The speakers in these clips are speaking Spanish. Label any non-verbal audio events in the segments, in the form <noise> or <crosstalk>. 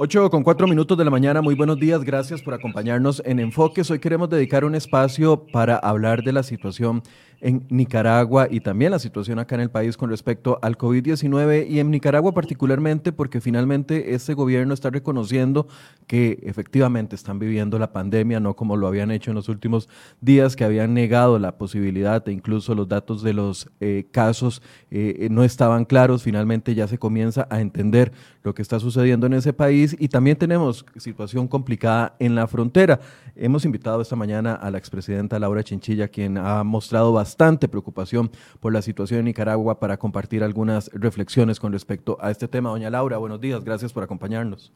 8 con 4 minutos de la mañana, muy buenos días, gracias por acompañarnos en Enfoques. Hoy queremos dedicar un espacio para hablar de la situación en Nicaragua y también la situación acá en el país con respecto al COVID-19 y en Nicaragua particularmente porque finalmente este gobierno está reconociendo que efectivamente están viviendo la pandemia, no como lo habían hecho en los últimos días, que habían negado la posibilidad e incluso los datos de los eh, casos eh, no estaban claros, finalmente ya se comienza a entender lo que está sucediendo en ese país y también tenemos situación complicada en la frontera. Hemos invitado esta mañana a la expresidenta Laura Chinchilla, quien ha mostrado bastante preocupación por la situación en Nicaragua para compartir algunas reflexiones con respecto a este tema. Doña Laura, buenos días, gracias por acompañarnos.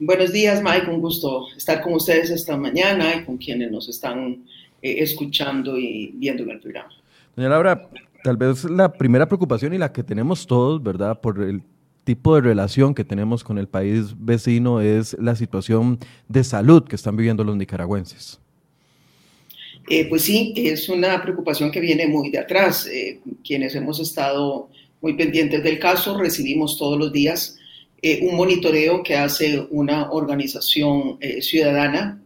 Buenos días, Mike, un gusto estar con ustedes esta mañana y con quienes nos están eh, escuchando y viendo en el programa. Doña Laura, tal vez la primera preocupación y la que tenemos todos, ¿verdad? Por el tipo de relación que tenemos con el país vecino es la situación de salud que están viviendo los nicaragüenses. Eh, pues sí, es una preocupación que viene muy de atrás. Eh, quienes hemos estado muy pendientes del caso, recibimos todos los días eh, un monitoreo que hace una organización ciudadana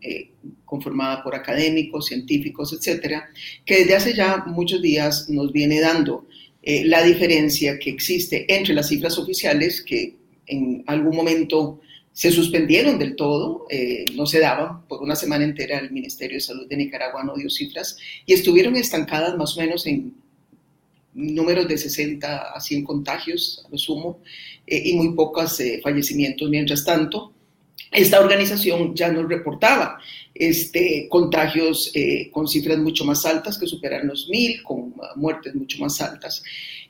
conformada por académicos, científicos, etcétera, que desde hace ya muchos días nos viene dando la diferencia que existe entre las cifras oficiales, que en algún momento se suspendieron del todo, eh, no se daban, por una semana entera el Ministerio de Salud de Nicaragua no dio cifras y estuvieron estancadas más o menos en números de 60 a 100 contagios a lo sumo eh, y muy pocos fallecimientos. Mientras tanto, esta organización ya nos reportaba este, contagios eh, con cifras mucho más altas, que superan los mil, con muertes mucho más altas.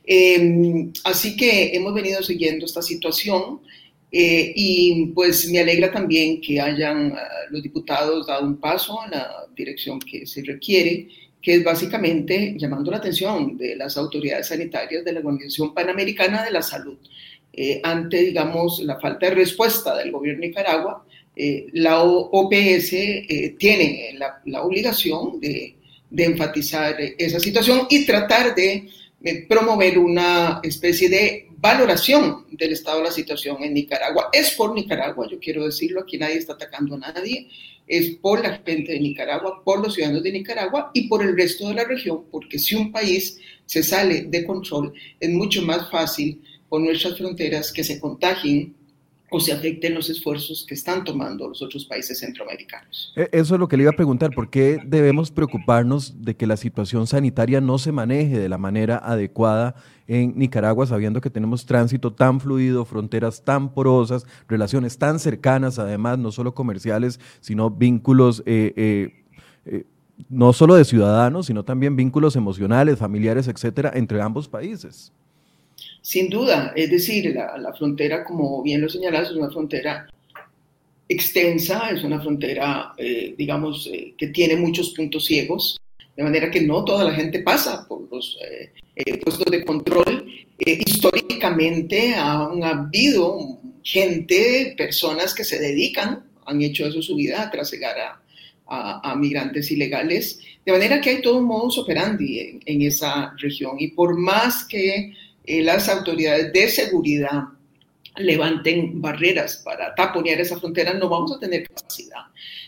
Em, así que hemos venido siguiendo esta situación eh, y pues me alegra también que hayan ah, los diputados dado un paso en la dirección que se requiere, que es básicamente llamando la atención de las autoridades sanitarias de la Organización Panamericana de la Salud eh, ante, digamos, la falta de respuesta del gobierno de Nicaragua eh, la OPS eh, tiene la, obligación de, enfatizar esa situación y tratar de promover una especie de valoración del estado de la situación en Nicaragua. Es por Nicaragua, yo quiero decirlo, aquí nadie está atacando a nadie, es por la gente de Nicaragua, por los ciudadanos de Nicaragua y por el resto de la región, porque si un país se sale de control, es mucho más fácil por nuestras fronteras que se contagien o se afecten los esfuerzos que están tomando los otros países centroamericanos. E, eso es lo que le iba a preguntar, ¿por qué debemos preocuparnos de que la situación sanitaria no se maneje de la manera adecuada en Nicaragua, sabiendo que tenemos tránsito tan fluido, fronteras tan porosas, relaciones tan cercanas, además, no solo comerciales, sino vínculos... Eh, eh, eh, no solo de ciudadanos, sino también vínculos emocionales, familiares, etcétera, entre ambos países. Sin duda, es decir, la, frontera, como bien lo señalas, es una frontera extensa, es una frontera, eh, digamos, eh, que tiene muchos puntos ciegos, de manera que no toda la gente pasa por los eh, puestos de control. históricamente han habido gente, personas que se dedican, han hecho eso su vida, a trasegar a, migrantes ilegales, de manera que hay todo un modus operandi en esa región. Y por más que eh, las autoridades de seguridad levanten barreras para taponear esa frontera, no vamos a tener capacidad.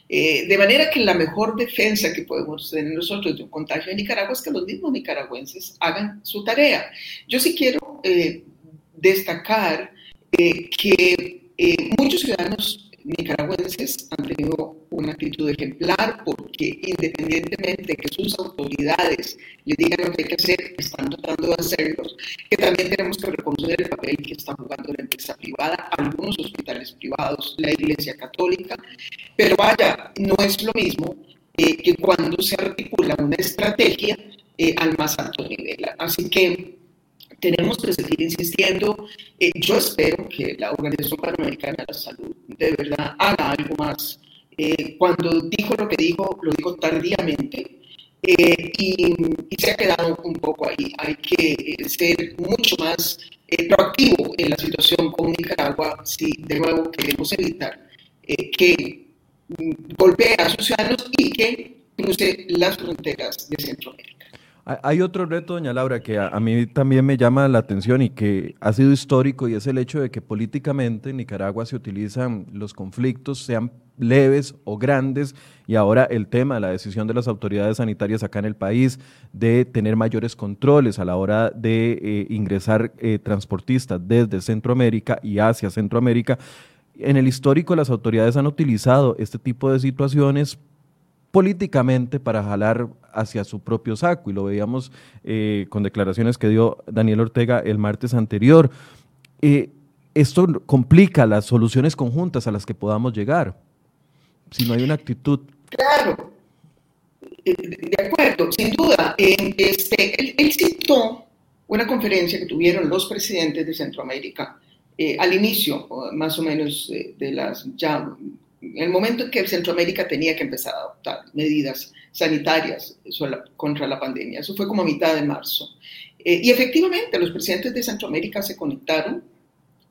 Eh, de manera que la mejor defensa que podemos tener nosotros de un contagio en Nicaragua es que los mismos nicaragüenses hagan su tarea. Yo sí quiero eh, destacar que muchos ciudadanos nicaragüenses han tenido una actitud ejemplar porque independientemente de que sus autoridades le digan lo que hay que hacer, están tratando de hacerlo, que también tenemos que reconocer el papel que está jugando la empresa privada, algunos hospitales privados, la Iglesia Católica, pero vaya, no es lo mismo eh, que cuando se articula una estrategia eh, al más alto nivel. Así que tenemos que seguir insistiendo. Eh, yo espero que la Organización Panamericana de la Salud de verdad haga algo más. Eh, cuando dijo lo que dijo, lo dijo tardíamente eh, y, se ha quedado un poco ahí. Hay que ser mucho más proactivo en la situación con Nicaragua si de nuevo queremos evitar que golpee a sus ciudadanos y que cruce las fronteras de Centroamérica. Hay otro reto, doña Laura, que a, mí también me llama la atención y que ha sido histórico y es el hecho de que políticamente en Nicaragua se utilizan los conflictos, sean leves o grandes, y ahora el tema, la decisión de las autoridades sanitarias acá en el país de tener mayores controles a la hora de eh, ingresar eh, transportistas desde Centroamérica y hacia Centroamérica. En el histórico las autoridades han utilizado este tipo de situaciones políticamente para jalar hacia su propio saco y lo veíamos eh, con declaraciones que dio Daniel Ortega el martes anterior. Eh, esto complica las soluciones conjuntas a las que podamos llegar, si no hay una actitud. Claro, eh, de acuerdo, sin duda. este, él, citó una conferencia que tuvieron los presidentes de Centroamérica al inicio, más o menos, de las ya el momento en que Centroamérica tenía que empezar a adoptar medidas sanitarias contra la pandemia. Eso fue como a mitad de marzo. Eh, y efectivamente, los presidentes de Centroamérica se conectaron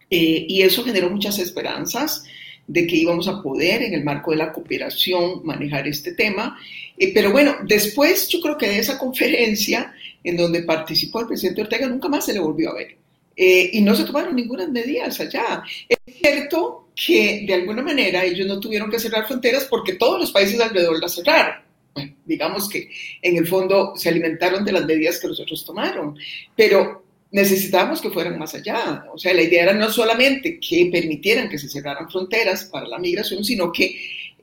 eh, y eso generó muchas esperanzas de que íbamos a poder en el marco de la cooperación manejar este tema. Eh, pero bueno, después yo creo que de esa conferencia en donde participó el presidente Ortega nunca más se le volvió a ver. Y no se tomaron ninguna medidas allá. Es cierto que de alguna manera ellos no tuvieron que cerrar fronteras porque todos los países alrededor las cerraron. Bueno, digamos que en el fondo se alimentaron de las medidas que los otros tomaron, pero necesitábamos que fueran más allá. O sea, la idea era no solamente que permitieran que se cerraran fronteras para la migración, sino que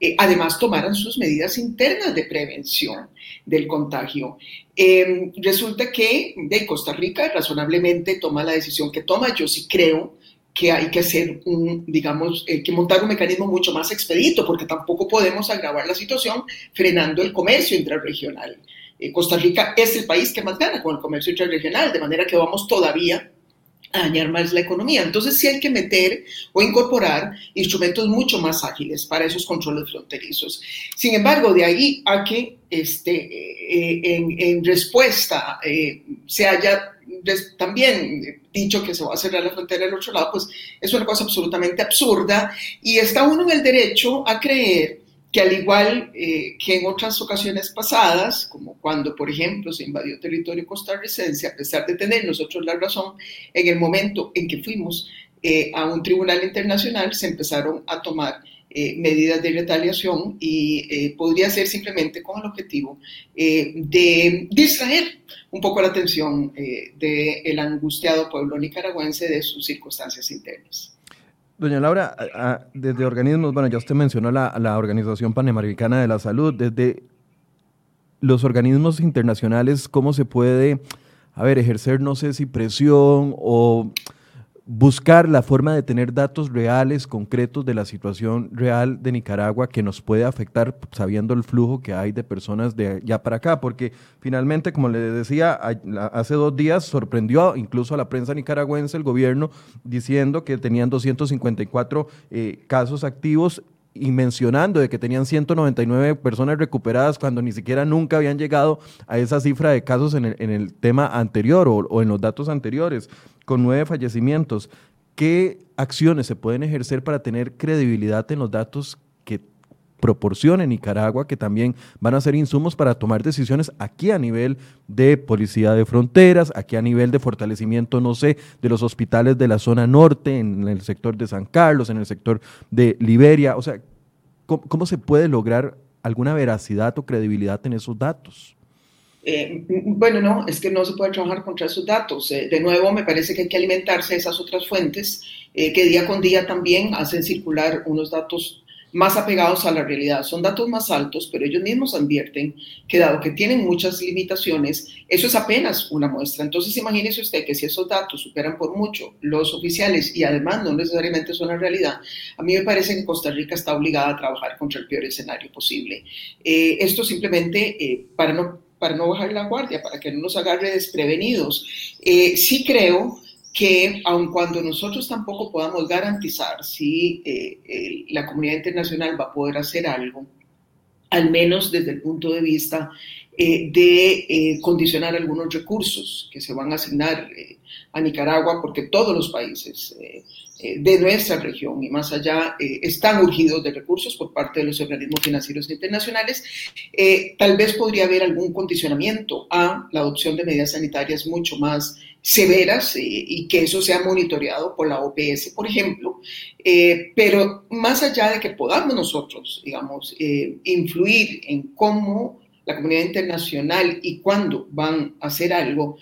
eh, además tomaran sus medidas internas de prevención del contagio. Em, resulta que de Costa Rica razonablemente toma la decisión que toma. Yo sí creo que hay que hacer un, digamos, que montar un mecanismo mucho más expedito, porque tampoco podemos agravar la situación frenando el comercio intrarregional. Eh, Costa Rica es el país que más gana con el comercio intrarregional, de manera que vamos todavía a dañar más la economía. Entonces sí hay que meter o incorporar instrumentos mucho más ágiles para esos controles fronterizos. Sin embargo, de ahí a que este, eh, en, en, respuesta eh, se haya también dicho que se va a cerrar la frontera del otro lado, pues es una cosa absolutamente absurda y está uno en el derecho a creer que al igual eh, que en otras ocasiones pasadas, como cuando, por ejemplo, se invadió territorio costarricense, a pesar de tener nosotros la razón, en el momento en que fuimos eh, a un tribunal internacional se empezaron a tomar eh, medidas de retaliación y eh, podría ser simplemente con el objetivo de distraer un poco la atención del angustiado pueblo nicaragüense de sus circunstancias internas. Doña Laura, desde organismos, bueno, ya usted mencionó la, la Organización Panamericana de la Salud, desde los organismos internacionales, ¿cómo se puede, a ver, ejercer, no sé si presión o buscar la forma de tener datos reales, concretos de la situación real de Nicaragua que nos puede afectar sabiendo el flujo que hay de personas de allá para acá, porque finalmente, como le decía, hace dos días sorprendió incluso a la prensa nicaragüense el gobierno diciendo que tenían 254 eh, casos activos y mencionando de que tenían 199 personas recuperadas cuando ni siquiera nunca habían llegado a esa cifra de casos en el, tema anterior o, en los datos anteriores con nueve fallecimientos. ¿Qué acciones se pueden ejercer para tener credibilidad en los datos proporcione Nicaragua, que también van a ser insumos para tomar decisiones aquí a nivel de policía de fronteras, aquí a nivel de fortalecimiento, no sé, de los hospitales de la zona norte, en el sector de San Carlos, en el sector de Liberia? O sea, cómo se puede lograr alguna veracidad o credibilidad en esos datos? Eh, bueno, no, es que no se puede trabajar contra esos datos. Eh, de nuevo, me parece que hay que alimentarse de esas otras fuentes eh, que día con día también hacen circular unos datos más apegados a la realidad. Son datos más altos, pero ellos mismos advierten que dado que tienen muchas limitaciones, eso es apenas una muestra. Entonces, imagínese usted que si esos datos superan por mucho los oficiales y además no necesariamente son la realidad, a mí me parece que Costa Rica está obligada a trabajar contra el peor escenario posible. esto simplemente para no para no bajar la guardia, para que no nos agarre desprevenidos. Eh, sí creo que aun cuando nosotros tampoco podamos garantizar si eh, la comunidad internacional va a poder hacer algo, al menos desde el punto de vista de condicionar algunos recursos que se van a asignar a Nicaragua, porque todos los países eh, de nuestra región y más allá eh, están urgidos de recursos por parte de los organismos financieros internacionales, eh, tal vez podría haber algún condicionamiento a la adopción de medidas sanitarias mucho más severas y que eso sea monitoreado por la OPS, por ejemplo. pero más allá de que podamos nosotros, digamos, influir en cómo la comunidad internacional y cuándo van a hacer algo,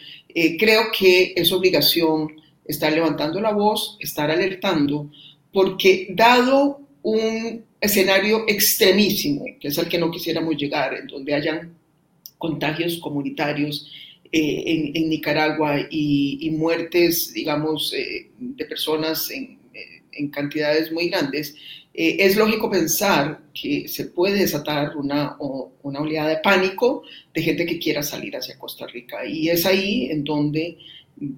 creo que es obligación estar levantando la voz, estar alertando, porque dado un escenario extremísimo, que es al que no quisiéramos llegar, en donde hayan contagios comunitarios eh, en, Nicaragua y, muertes, digamos, eh, de personas en, cantidades muy grandes, eh, es lógico pensar que se puede desatar una, una oleada de pánico de gente que quiera salir hacia Costa Rica. Y es ahí en donde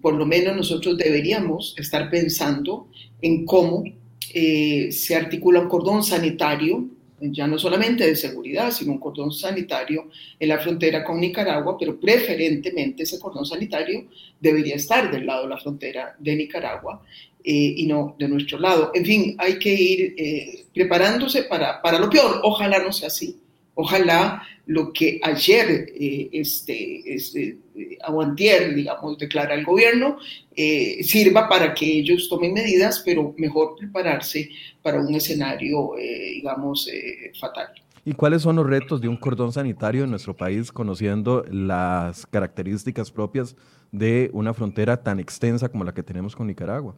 por lo menos nosotros deberíamos estar pensando en cómo eh, se articula un cordón sanitario, ya no solamente de seguridad, sino un cordón sanitario en la frontera con Nicaragua, pero preferentemente ese cordón sanitario debería estar del lado de la frontera de Nicaragua eh, y no de nuestro lado. En fin, hay que ir eh, preparándose para, para lo peor. Ojalá no sea así. Ojalá lo que ayer, eh, este, este, aguantier, digamos, declara el gobierno, eh, sirva para que ellos tomen medidas, pero mejor prepararse para un escenario, eh, digamos, fatal. ¿Y cuáles son los retos de un cordón sanitario en nuestro país, conociendo las características propias de una frontera tan extensa como la que tenemos con Nicaragua?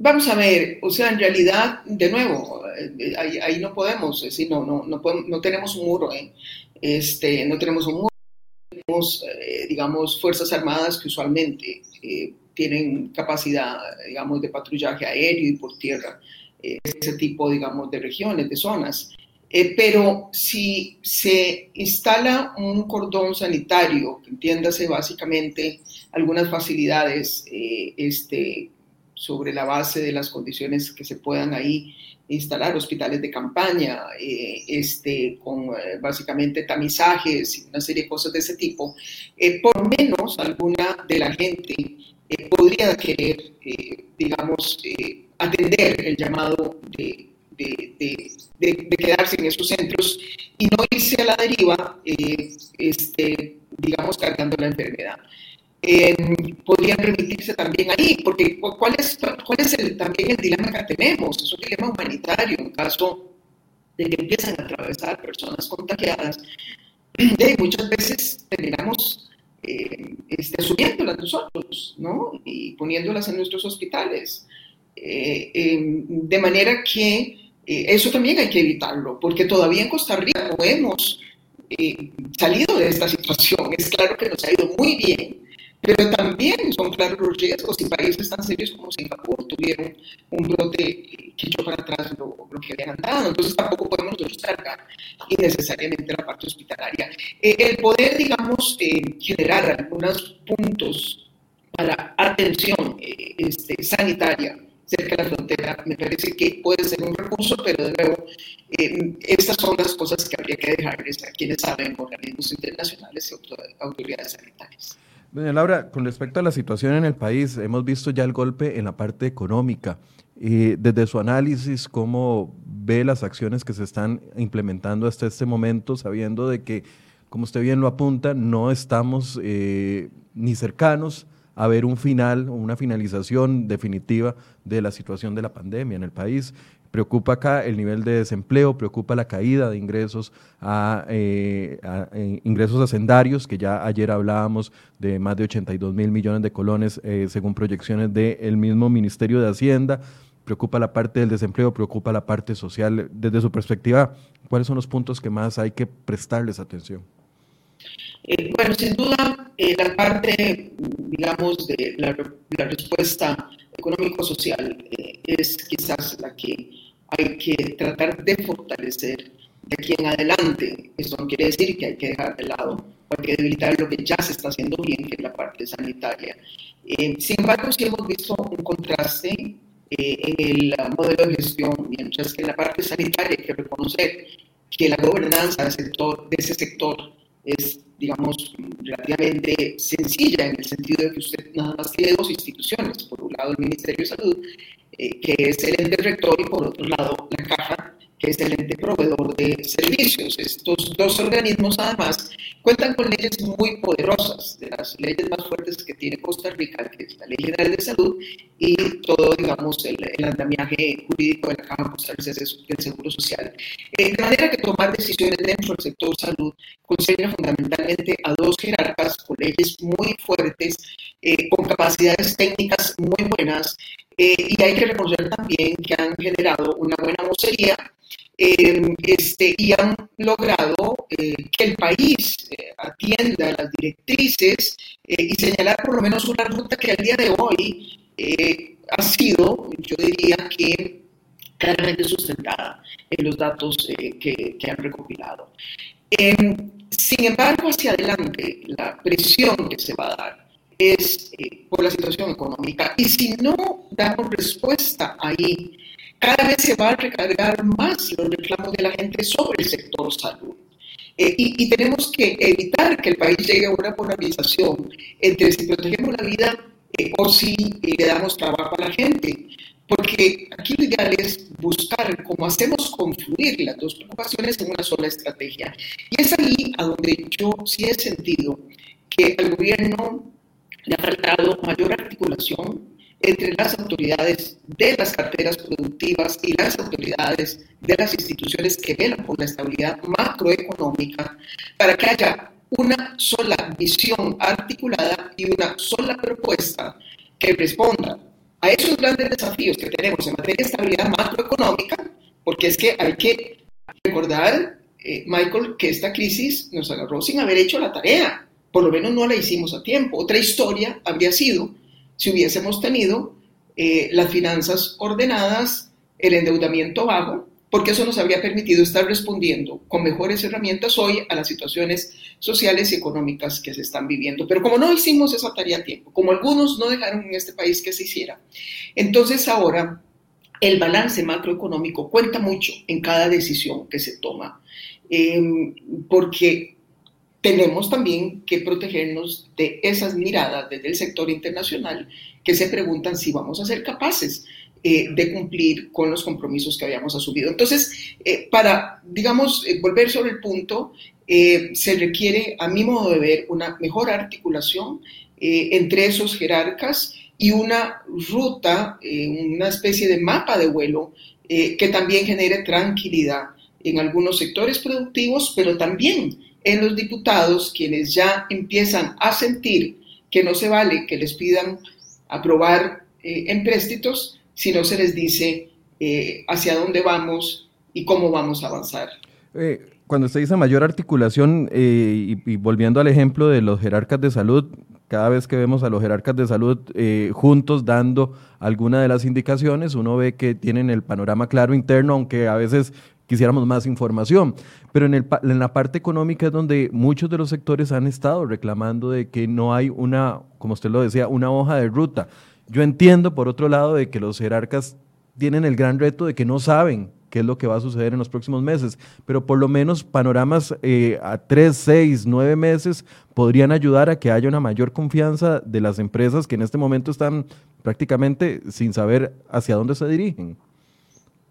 Vamos a ver, o sea, en realidad, de nuevo, eh, ahí, no podemos, decir, no, no, no, no tenemos un muro, ¿eh? este, no tenemos un muro, tenemos, eh, digamos, fuerzas armadas que usualmente tienen capacidad, digamos, de patrullaje aéreo y por tierra, ese tipo, digamos, de regiones, de zonas. Pero si se instala un cordón sanitario, entiéndase básicamente algunas facilidades este, sobre la base de las condiciones que se puedan ahí instalar hospitales de campaña, eh, este, con eh, básicamente tamizajes y una serie de cosas de ese tipo, eh, por menos alguna de la gente podría querer, digamos, atender el llamado de, de, de, quedarse en esos centros y no irse a la deriva, este, digamos, cargando la enfermedad eh, podrían permitirse también ahí, porque ¿cuál es, cuál es el, también el dilema que tenemos? Es un dilema humanitario en caso de que empiezan a atravesar personas contagiadas. De muchas veces terminamos eh, este, asumiéndolas nosotros, ¿no? Y poniéndolas en nuestros hospitales. Eh, em, de manera que eh, eso también hay que evitarlo, porque todavía en Costa Rica no hemos eh, salido de esta situación. Es claro que nos ha ido muy bien, pero también son claros los riesgos y países tan serios como Singapur tuvieron un brote que echó para atrás lo, que habían andado. Entonces tampoco podemos nosotros cargar innecesariamente la parte hospitalaria. Eh, el poder, digamos, eh, generar algunos puntos para atención eh, este, sanitaria cerca de la frontera, me parece que puede ser un recurso, pero de nuevo, estas son las cosas que habría que dejarles a quienes saben, organismos internacionales y autoridades sanitarias. Doña Laura, con respecto a la situación en el país, hemos visto ya el golpe en la parte económica. Y desde su análisis, ¿cómo ve las acciones que se están implementando hasta este momento, sabiendo de que, como usted bien lo apunta, no estamos eh, ni cercanos a ver un final una finalización definitiva de la situación de la pandemia en el país? Preocupa acá el nivel de desempleo, preocupa la caída de ingresos a, eh, eh, ingresos hacendarios, que ya ayer hablábamos de más de 82 mil millones de colones eh, según proyecciones del mismo Ministerio de Hacienda. Preocupa la parte del desempleo, preocupa la parte social. Desde su perspectiva, ¿cuáles son los puntos que más hay que prestarles atención? Bueno, sin duda, la parte, digamos, de la, la respuesta económico-social es quizás la que hay que tratar de fortalecer de aquí en adelante. Eso no quiere decir que hay que dejar de lado hay que debilitar lo que ya se está haciendo bien, que es la parte sanitaria. Eh, sin embargo, sí hemos visto un contraste eh, en el modelo de gestión, mientras que la parte sanitaria hay que reconocer que la gobernanza del sector, de ese sector es, digamos, relativamente sencilla en el sentido de que usted nada más tiene dos instituciones. Por un lado, el Ministerio de Salud, eh, que es el ente rector, y por otro lado, la Caja que es el ente proveedor de servicios. Estos dos organismos, además, cuentan con leyes muy poderosas, de las leyes más fuertes que tiene Costa Rica, que es la Ley General de Salud, y todo, digamos, el, andamiaje jurídico de la Caja Costarricense del Seguro Social. Eh, de manera que tomar decisiones dentro del sector salud consigna fundamentalmente a dos jerarcas con leyes muy fuertes, eh, con capacidades técnicas muy buenas, eh, y hay que reconocer también que han generado una buena vocería eh, este, y han logrado eh, que el país eh, atienda las directrices y señalar por lo menos una ruta que al día de hoy ha sido, yo diría que claramente sustentada en los datos que, que, han recopilado. sin embargo, hacia adelante, la presión que se va a dar es por la situación económica y si no damos respuesta ahí, cada vez se va a recargar más los reclamos de la gente sobre el sector salud. Eh, y, tenemos que evitar que el país llegue a una polarización entre si protegemos la vida eh, o si eh, le damos trabajo a la gente. Porque aquí lo ideal es buscar cómo hacemos confluir las dos preocupaciones en una sola estrategia. Y es ahí a donde yo sí he sentido que al gobierno le ha faltado mayor articulación, entre las autoridades de las carteras productivas y las autoridades de las instituciones que velan por la estabilidad macroeconómica para que haya una sola visión articulada y una sola propuesta que responda a esos grandes desafíos que tenemos en materia de estabilidad macroeconómica, porque es que hay que recordar, eh, Michael, que esta crisis nos agarró sin haber hecho la tarea, por lo menos no la hicimos a tiempo. Otra historia habría sido si hubiésemos tenido eh, las finanzas ordenadas, el endeudamiento bajo, porque eso nos habría permitido estar respondiendo con mejores herramientas hoy a las situaciones sociales y económicas que se están viviendo. Pero como no hicimos esa tarea a tiempo, como algunos no dejaron en este país que se hiciera, entonces ahora el balance macroeconómico cuenta mucho en cada decisión que se toma, em, porque tenemos también que protegernos de esas miradas desde el sector internacional que se preguntan si vamos a ser capaces eh, de cumplir con los compromisos que habíamos asumido. Entonces, eh, para, digamos, eh, volver sobre el punto, se requiere, a mi modo de ver, una mejor articulación entre esos jerarcas y una ruta, una especie de mapa de vuelo que también genere tranquilidad en algunos sectores productivos, pero también en los diputados, quienes ya empiezan a sentir que no se vale que les pidan aprobar eh, empréstitos si no se les dice eh, hacia dónde vamos y cómo vamos a avanzar. Eh, cuando usted dice mayor articulación, y, volviendo al ejemplo de los jerarcas de salud, cada vez que vemos a los jerarcas de salud juntos dando alguna de las indicaciones, uno ve que tienen el panorama claro interno, aunque a veces quisiéramos más información. Pero en, el, en, la parte económica es donde muchos de los sectores han estado reclamando de que no hay una, como usted lo decía, una hoja de ruta. Yo entiendo, por otro lado, de que los jerarcas tienen el gran reto de que no saben qué es lo que va a suceder en los próximos meses, pero por lo menos panoramas eh, a tres, seis, nueve meses podrían ayudar a que haya una mayor confianza de las empresas que en este momento están prácticamente sin saber hacia dónde se dirigen.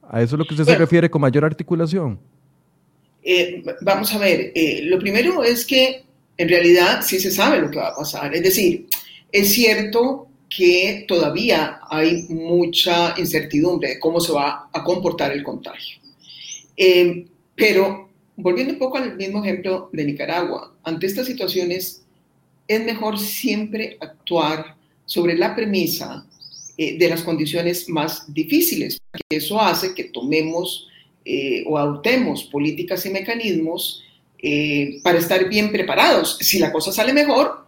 ¿A eso es lo que usted se refiere con mayor articulación? Eh, vamos a ver, eh, lo primero es que en realidad sí se sabe lo que va a pasar. Es decir, es cierto que todavía hay mucha incertidumbre de cómo se va a comportar el contagio. Eh, pero volviendo un poco al mismo ejemplo de Nicaragua, ante estas situaciones es mejor siempre actuar sobre la premisa de las condiciones más difíciles, eso hace que tomemos eh, o adoptemos políticas y mecanismos eh, para estar bien preparados. Si la cosa sale mejor,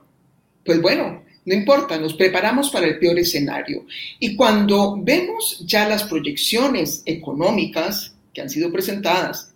pues bueno, no importa, nos preparamos para el peor escenario. Y cuando vemos ya las proyecciones económicas que han sido presentadas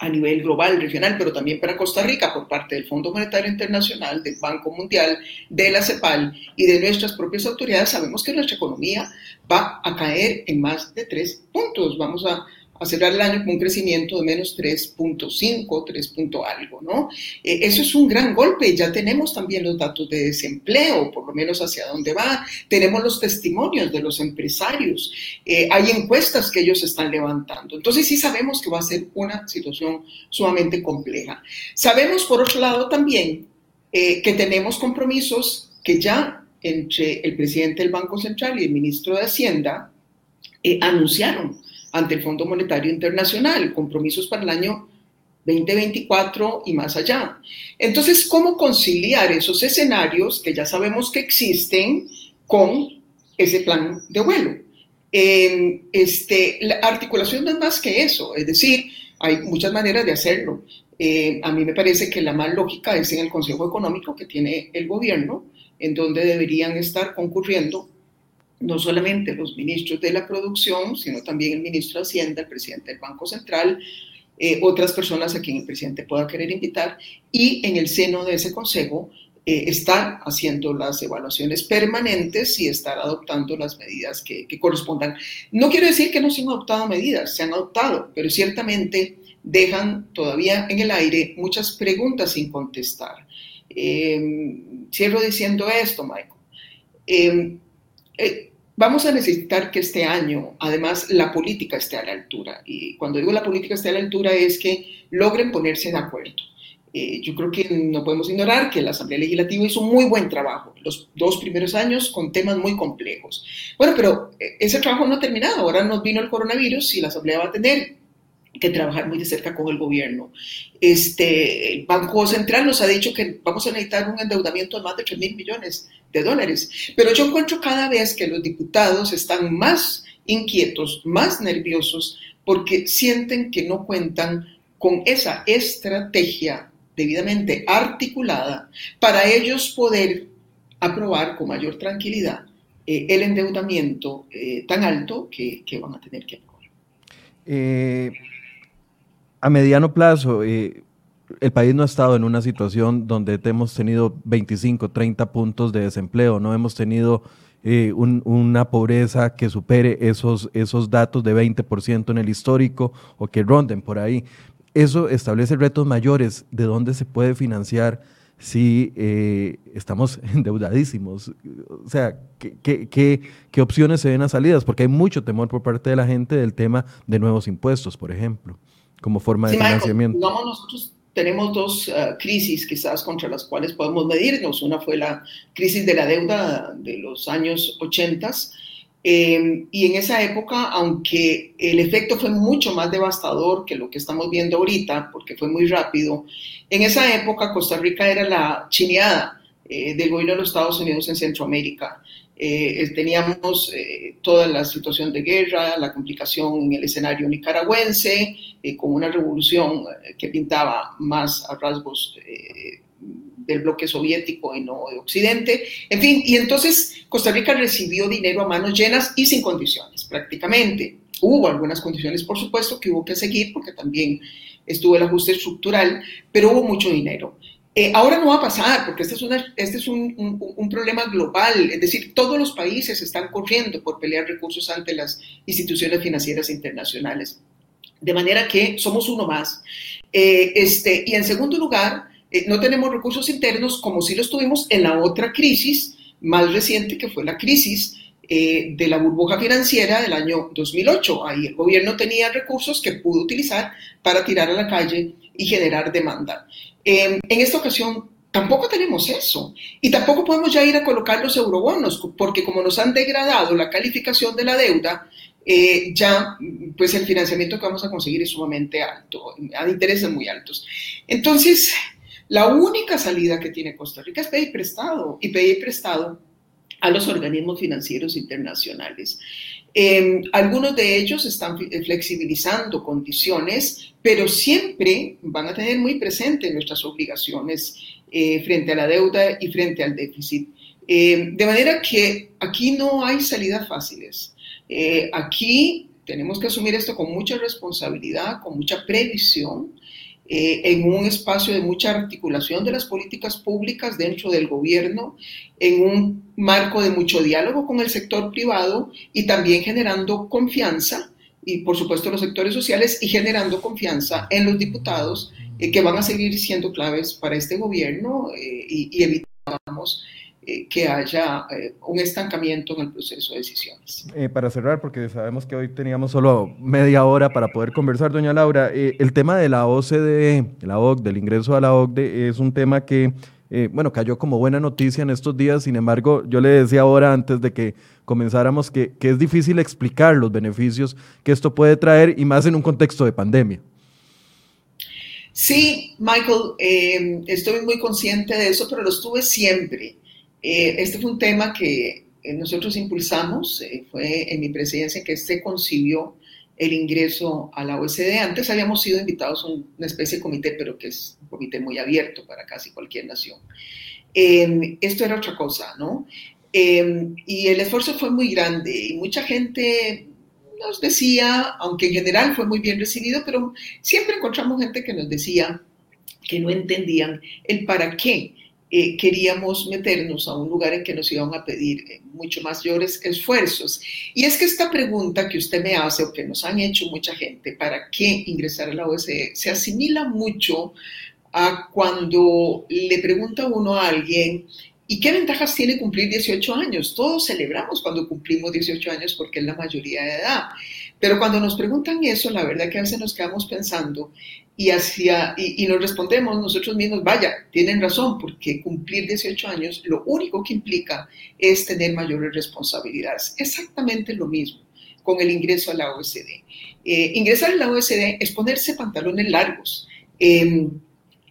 a nivel global, regional, pero también para Costa Rica por parte del Fondo Monetario Internacional, del Banco Mundial, de la CEPAL y de nuestras propias autoridades, sabemos que nuestra economía va a caer en más de tres puntos. Vamos a, a el año con un crecimiento de menos 3.5, 3. algo, ¿no? Eh, eso es un gran golpe. Ya tenemos también los datos de desempleo, por lo menos hacia dónde va. Tenemos los testimonios de los empresarios. Eh, hay encuestas que ellos están levantando. Entonces sí sabemos que va a ser una situación sumamente compleja. Sabemos, por otro lado, también eh, que tenemos compromisos que ya entre el presidente del Banco Central y el ministro de Hacienda anunciaron ante el Fondo Monetario Internacional, compromisos para el año 2024 y más allá. Entonces, ¿cómo conciliar esos escenarios que ya sabemos que existen con ese plan de vuelo? este, la articulación no es más que eso, es decir, hay muchas maneras de hacerlo. Eh, a mí me parece que la más lógica es en el Consejo Económico que tiene el gobierno, en donde deberían estar concurriendo no solamente los ministros de la producción, sino también el ministro de Hacienda, el presidente del Banco Central, eh, otras personas a quien el presidente pueda querer invitar, y en el seno de ese consejo eh, estar haciendo las evaluaciones permanentes y estar adoptando las medidas que, correspondan. No quiero decir que no se han adoptado medidas, se han adoptado, pero ciertamente dejan todavía en el aire muchas preguntas sin contestar. Eh, cierro diciendo esto, Michael. Vamos a necesitar que este año, además, la política esté a la altura. Y cuando digo la política esté a la altura es que logren ponerse de acuerdo. Eh, yo creo que no podemos ignorar que la Asamblea Legislativa hizo muy buen trabajo los dos primeros años con temas muy complejos. Bueno, pero eh, ese trabajo no ha terminado. Ahora nos vino el coronavirus y la Asamblea va a tener que trabajar muy de cerca con el gobierno. Este, el Banco Central nos ha dicho que vamos a necesitar un endeudamiento de más de 3 mil millones de dólares, pero yo encuentro cada vez que los diputados están más inquietos, más nerviosos, porque sienten que no cuentan con esa estrategia debidamente articulada para ellos poder aprobar con mayor tranquilidad eh, el endeudamiento eh, tan alto que, van a tener que aprobar. Eh, a mediano plazo, eh, el país no ha estado en una situación donde hemos tenido 25, 30 puntos de desempleo, no hemos tenido eh, una pobreza que supere esos, esos datos de 20% en el histórico o que ronden por ahí. Eso establece retos mayores de dónde se puede financiar si eh, estamos <laughs> endeudadísimos. O sea, ¿qué, qué, opciones se ven a salidas? Porque hay mucho temor por parte de la gente del tema de nuevos impuestos, por ejemplo como forma de financiamiento. digamos, nosotros tenemos dos uh, crisis quizás contra las cuales podemos medirnos. Una fue la crisis de la deuda de los años 80 eh, y en esa época, aunque el efecto fue mucho más devastador que lo que estamos viendo ahorita, porque fue muy rápido, en esa época Costa Rica era la chineada eh, del gobierno de los Estados Unidos en Centroamérica. Eh, teníamos eh, toda la situación de guerra, la complicación en el escenario nicaragüense, eh, con una revolución que pintaba más a rasgos del bloque soviético y no de Occidente. En fin, y entonces Costa Rica recibió dinero a manos llenas y sin condiciones, prácticamente. Hubo algunas condiciones, por supuesto, que hubo que seguir porque también estuvo el ajuste estructural, pero hubo mucho dinero. Eh, ahora no va a pasar, porque este es, este es un, un, problema global, es decir, todos los países están corriendo por pelear recursos ante las instituciones financieras internacionales. De manera que somos uno más. Eh, este, y en segundo lugar, eh, no tenemos recursos internos como si los tuvimos en la otra crisis más reciente, que fue la crisis de la burbuja financiera del año 2008. Ahí el gobierno tenía recursos que pudo utilizar para tirar a la calle y generar demanda. Em, en esta ocasión tampoco tenemos eso y tampoco podemos ya ir a colocar los eurobonos porque como nos han degradado la calificación de la deuda, eh, ya pues el financiamiento que vamos a conseguir es sumamente alto, a intereses muy altos. Entonces, la única salida que tiene Costa Rica es pedir prestado y pedir prestado a los organismos financieros internacionales. Em, algunos de ellos están flexibilizando condiciones, pero siempre van a tener muy presente nuestras obligaciones eh, frente a la deuda y frente al déficit. Em, de manera que aquí no hay salidas fáciles. Eh, aquí tenemos que asumir esto con mucha responsabilidad, con mucha previsión eh, en un espacio de mucha articulación de las políticas públicas dentro del gobierno, en un marco de mucho diálogo con el sector privado y también generando confianza y por supuesto los sectores sociales y generando confianza en los diputados que van a seguir siendo claves para este gobierno y, y evitamos eh, que haya eh, un estancamiento en el proceso de decisiones. Eh, para cerrar, porque sabemos que hoy teníamos solo media hora para poder conversar, doña Laura, el tema de la OCDE, la OCDE, del ingreso a la OCDE, es un tema que, bueno, cayó como buena noticia en estos días, sin embargo, yo le decía ahora antes de que comenzáramos que, que es difícil explicar los beneficios que esto puede traer y más en un contexto de pandemia. Sí, Michael, estoy muy consciente de eso, pero lo estuve siempre. Eh, este fue un tema que eh, nosotros impulsamos, eh, fue en mi presidencia que se concibió el ingreso a la OSD. Antes habíamos sido invitados a una especie de comité, pero que es un comité muy abierto para casi cualquier nación. Em, esto era otra cosa, ¿no? Em, y el esfuerzo fue muy grande y mucha gente nos decía, aunque en general fue muy bien recibido, pero siempre encontramos gente que nos decía que no entendían el para qué eh, queríamos meternos a un lugar en que nos iban a pedir eh, mucho mayores esfuerzos. Y es que esta pregunta que usted me hace o que nos han hecho mucha gente, ¿para qué ingresar a la OSCE? Se asimila mucho a cuando le pregunta uno a alguien, ¿y qué ventajas tiene cumplir 18 años? Todos celebramos cuando cumplimos 18 años porque es la mayoría de edad. Pero cuando nos preguntan eso, la verdad que a veces nos quedamos pensando y, nos respondemos nosotros mismos, vaya, tienen razón, porque cumplir 18 años lo único que implica es tener mayores responsabilidades. Exactamente lo mismo con el ingreso a la OSD. Eh, ingresar a la OSD es ponerse pantalones largos. Em,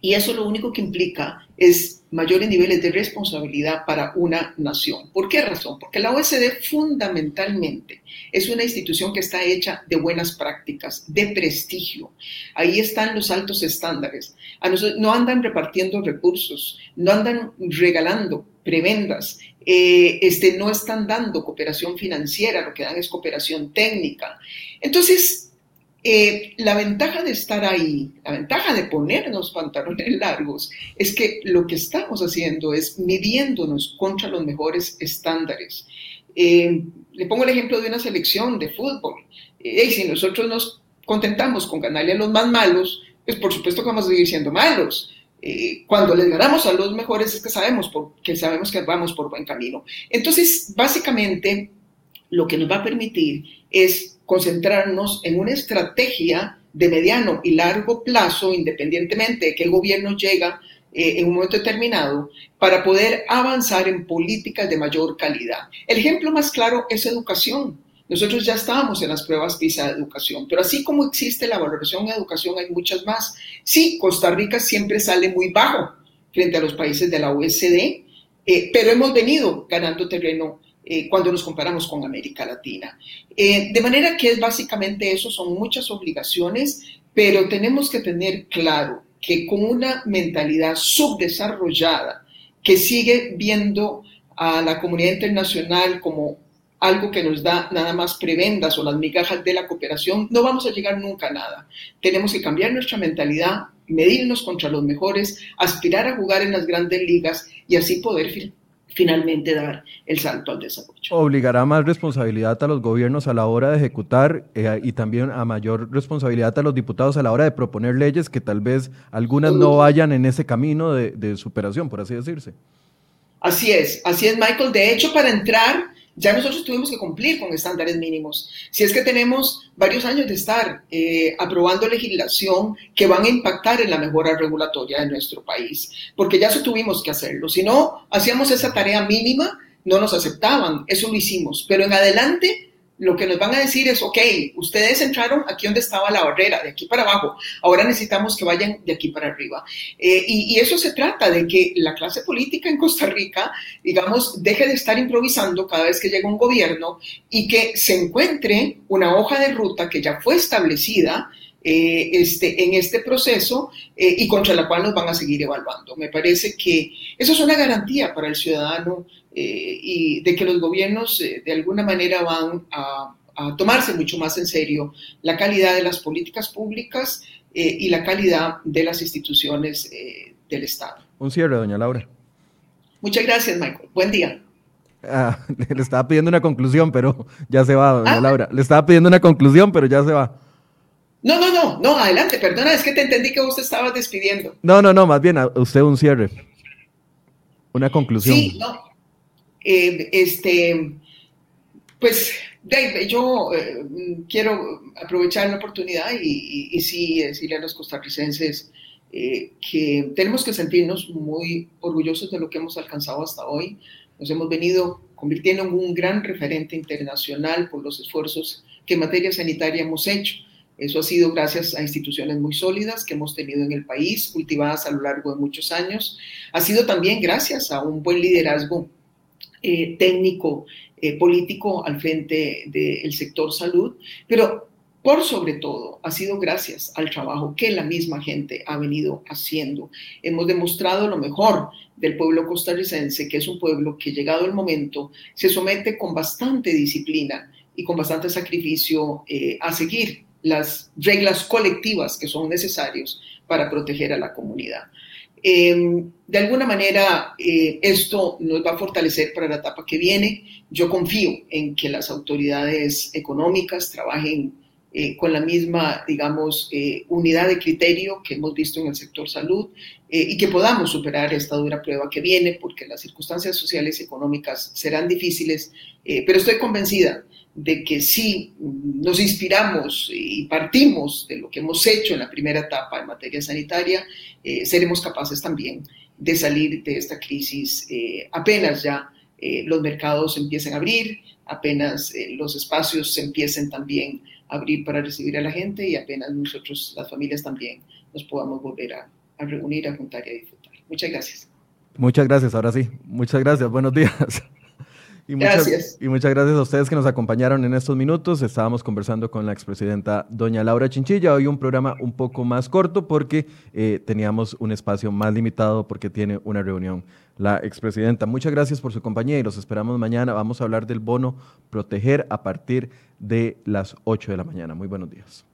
y eso lo único que implica es mayores niveles de responsabilidad para una nación. ¿Por qué razón? Porque la OSD fundamentalmente es una institución que está hecha de buenas prácticas, de prestigio. Ahí están los altos estándares. no andan repartiendo recursos, no andan regalando prebendas, eh, este, no están dando cooperación financiera, lo que dan es cooperación técnica. Entonces, eh, la ventaja de estar ahí, la ventaja de ponernos pantalones <laughs> largos, es que lo que estamos haciendo es midiéndonos contra los mejores estándares. Eh, le pongo el ejemplo de una selección de fútbol. Eh, si nosotros nos contentamos con ganarle a los más malos, pues por supuesto que vamos a seguir siendo malos. cuando les ganamos a los mejores es que sabemos, que sabemos que vamos por buen camino. Entonces, básicamente, lo que nos va a permitir es concentrarnos en una estrategia de mediano y largo plazo, independientemente de qué gobierno llega eh, en un momento determinado, para poder avanzar en políticas de mayor calidad. El ejemplo más claro es educación. Nosotros ya estábamos en las pruebas PISA de educación, pero así como existe la valoración en educación, hay muchas más. Sí, Costa Rica siempre sale muy bajo frente a los países de la OECD, eh, pero hemos venido ganando terreno eh, cuando nos comparamos con América Latina. Eh, de manera que es básicamente eso, son muchas obligaciones, pero tenemos que tener claro que con una mentalidad subdesarrollada que sigue viendo a la comunidad internacional como algo que nos da nada más prebendas o las migajas de la cooperación, no vamos a llegar nunca a nada. Tenemos que cambiar nuestra mentalidad, medirnos contra los mejores, aspirar a jugar en las grandes ligas y así poder finalmente dar el salto al desarrollo. Obligará más responsabilidad a los gobiernos a la hora de ejecutar eh, y también a mayor responsabilidad a los diputados a la hora de proponer leyes que tal vez algunas no vayan en ese camino de, de superación, por así decirse. Así es, así es, Michael. De hecho, para entrar ya nosotros tuvimos que cumplir con estándares mínimos. Si es que tenemos varios años de estar eh, aprobando legislación que van a impactar en la mejora regulatoria de nuestro país, porque ya eso tuvimos que hacerlo. Si no hacíamos esa tarea mínima, no nos aceptaban. Eso lo hicimos. Pero en adelante lo que nos van a decir es, ok, ustedes entraron aquí donde estaba la barrera, de aquí para abajo, ahora necesitamos que vayan de aquí para arriba. Eh, y, eso se trata de que la clase política en Costa Rica, digamos, deje de estar improvisando cada vez que llega un gobierno y que se encuentre una hoja de ruta que ya fue establecida. Eh, este, en este proceso eh, y contra la cual nos van a seguir evaluando. Me parece que eso es una garantía para el ciudadano eh, y de que los gobiernos de alguna manera van a, tomarse mucho más en serio la calidad de las políticas públicas y la calidad de las instituciones del Estado. Un cierre, doña Laura. Muchas gracias, Michael. Buen día. Ah, <laughs> le estaba pidiendo una conclusión, pero ya se va, doña ah. Laura. Le estaba pidiendo una conclusión, pero ya se va. No, no, no, no, adelante, perdona, es que te entendí que vos te estabas despidiendo. No, no, no, más bien a usted un cierre. Una conclusión. Sí, no. Eh, este, pues, Dave, yo eh, quiero aprovechar la oportunidad y, y, sí decirle a los costarricenses eh, que tenemos que sentirnos muy orgullosos de lo que hemos alcanzado hasta hoy. Nos hemos venido convirtiendo en un gran referente internacional por los esfuerzos que en materia sanitaria hemos hecho. Eso ha sido gracias a instituciones muy sólidas que hemos tenido en el país, cultivadas a lo largo de muchos años. Ha sido también gracias a un buen liderazgo eh, técnico, eh, político al frente del sector salud, pero por sobre todo ha sido gracias al trabajo que la misma gente ha venido haciendo. Hemos demostrado lo mejor del pueblo costarricense, que es un pueblo que llegado el momento se somete con bastante disciplina y con bastante sacrificio eh, a seguir las reglas colectivas que son necesarias para proteger a la comunidad. Em, de alguna manera, eh, esto nos va a fortalecer para la etapa que viene. Yo confío en que las autoridades económicas trabajen eh, con la misma, digamos, eh, unidad de criterio que hemos visto en el sector salud y que podamos superar esta dura prueba que viene, porque las circunstancias sociales y económicas serán difíciles, pero estoy convencida de que si nos inspiramos y partimos de lo que hemos hecho en la primera etapa en materia sanitaria, eh, seremos capaces también de salir de esta crisis eh, apenas ya eh, los mercados empiecen a abrir, apenas los espacios se empiecen también a abrir para recibir a la gente y apenas nosotros, las familias también, nos podamos volver a, a reunir, a juntar y a disfrutar. Muchas gracias. Muchas gracias, ahora sí. Muchas gracias. Buenos días. Y muchas, gracias. Y muchas gracias a ustedes que nos acompañaron en estos minutos. Estábamos conversando con la expresidenta doña Laura Chinchilla. Hoy un programa un poco más corto porque eh, teníamos un espacio más limitado porque tiene una reunión la expresidenta. Muchas gracias por su compañía y los esperamos mañana. Vamos a hablar del bono proteger a partir de las 8 de la mañana. Muy buenos días.